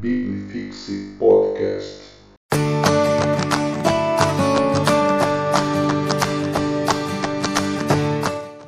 Biblifixe Podcast.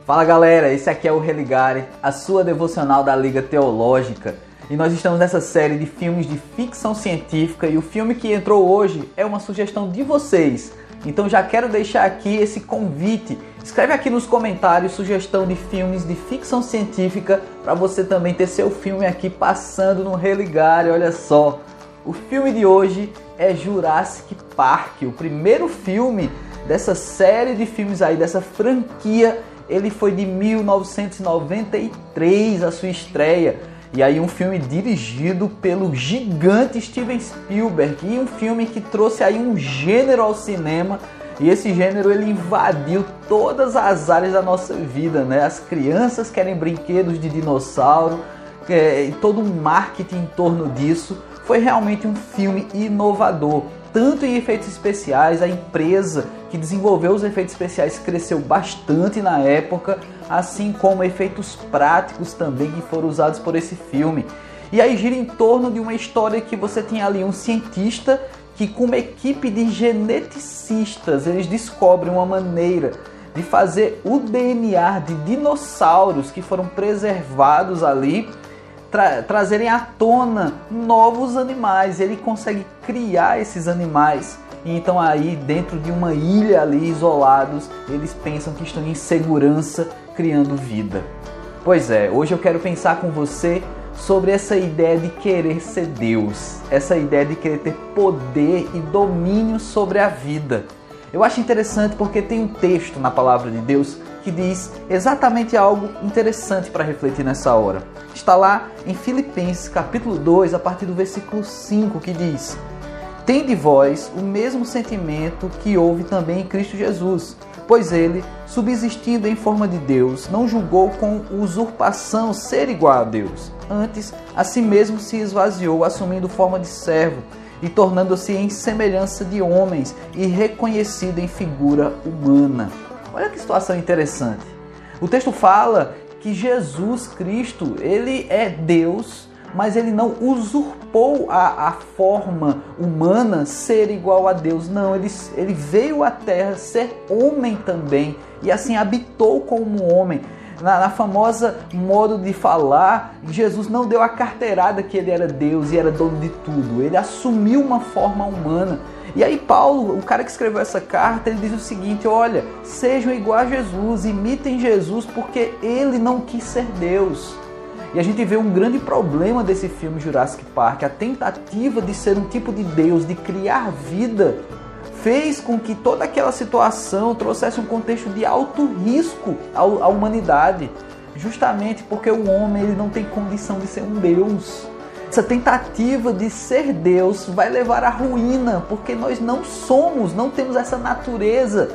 Fala galera, esse aqui é o Religare, a sua devocional da Liga Teológica. E nós estamos nessa série de filmes de ficção científica e o filme que entrou hoje é uma sugestão de vocês. Então já quero deixar aqui esse convite. Escreve aqui nos comentários sugestão de filmes de ficção científica para você também ter seu filme aqui passando no Religare. Olha só, o filme de hoje é Jurassic Park, o primeiro filme dessa série de filmes aí, dessa franquia. Ele foi de 1993 a sua estreia. E aí um filme dirigido pelo gigante Steven Spielberg e um filme que trouxe aí um gênero ao cinema e esse gênero ele invadiu todas as áreas da nossa vida, né? As crianças querem brinquedos de dinossauro é, todo um marketing em torno disso. Foi realmente um filme inovador, tanto em efeitos especiais, a empresa que desenvolveu os efeitos especiais cresceu bastante na época, assim como efeitos práticos também que foram usados por esse filme. E aí gira em torno de uma história que você tem ali um cientista que com uma equipe de geneticistas, eles descobrem uma maneira de fazer o DNA de dinossauros que foram preservados ali tra trazerem à tona novos animais. Ele consegue criar esses animais. E então aí dentro de uma ilha ali isolados, eles pensam que estão em segurança criando vida. Pois é, hoje eu quero pensar com você sobre essa ideia de querer ser Deus, essa ideia de querer ter poder e domínio sobre a vida. Eu acho interessante porque tem um texto na palavra de Deus que diz exatamente algo interessante para refletir nessa hora. Está lá em Filipenses capítulo 2, a partir do versículo 5, que diz: Tem de vós o mesmo sentimento que houve também em Cristo Jesus, pois ele, subsistindo em forma de Deus, não julgou com usurpação ser igual a Deus. Antes, a si mesmo se esvaziou, assumindo forma de servo e tornando-se em semelhança de homens e reconhecido em figura humana. Olha que situação interessante. O texto fala que Jesus Cristo, ele é Deus, mas ele não usurpou a, a forma humana ser igual a Deus. Não, ele, ele veio à terra ser homem também e assim habitou como homem. Na, na, famosa modo de falar, Jesus não deu a carteirada que ele era Deus e era dono de tudo. Ele assumiu uma forma humana. E aí Paulo, o cara que escreveu essa carta, ele diz o seguinte: olha, sejam igual a Jesus, imitem Jesus, porque ele não quis ser Deus. E a gente vê um grande problema desse filme Jurassic Park, a tentativa de ser um tipo de Deus, de criar vida, fez com que toda aquela situação trouxesse um contexto de alto risco à humanidade, justamente porque o homem ele não tem condição de ser um Deus. Essa tentativa de ser Deus vai levar à ruína, porque nós não somos, não temos essa natureza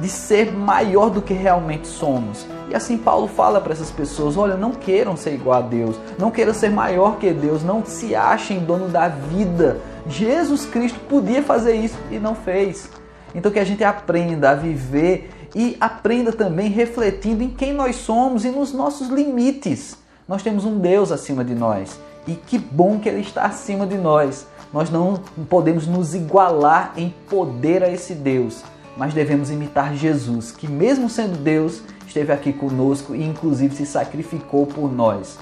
de ser maior do que realmente somos. E assim Paulo fala para essas pessoas: olha, não queiram ser igual a Deus, não queiram ser maior que Deus, não se achem dono da vida. Jesus Cristo podia fazer isso e não fez. Então que a gente aprenda a viver e aprenda também refletindo em quem nós somos e nos nossos limites. Nós temos um Deus acima de nós e que bom que Ele está acima de nós. Nós não podemos nos igualar em poder a esse Deus, mas devemos imitar Jesus, que, mesmo sendo Deus, esteve aqui conosco e, inclusive, se sacrificou por nós.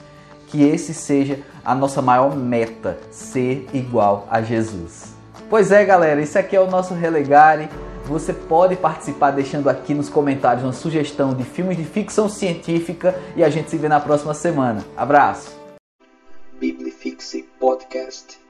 Que esse seja a nossa maior meta, ser igual a Jesus. Pois é, galera, esse aqui é o nosso Relegare. Você pode participar deixando aqui nos comentários uma sugestão de filmes de ficção científica e a gente se vê na próxima semana. Abraço! Biblifixe Podcast.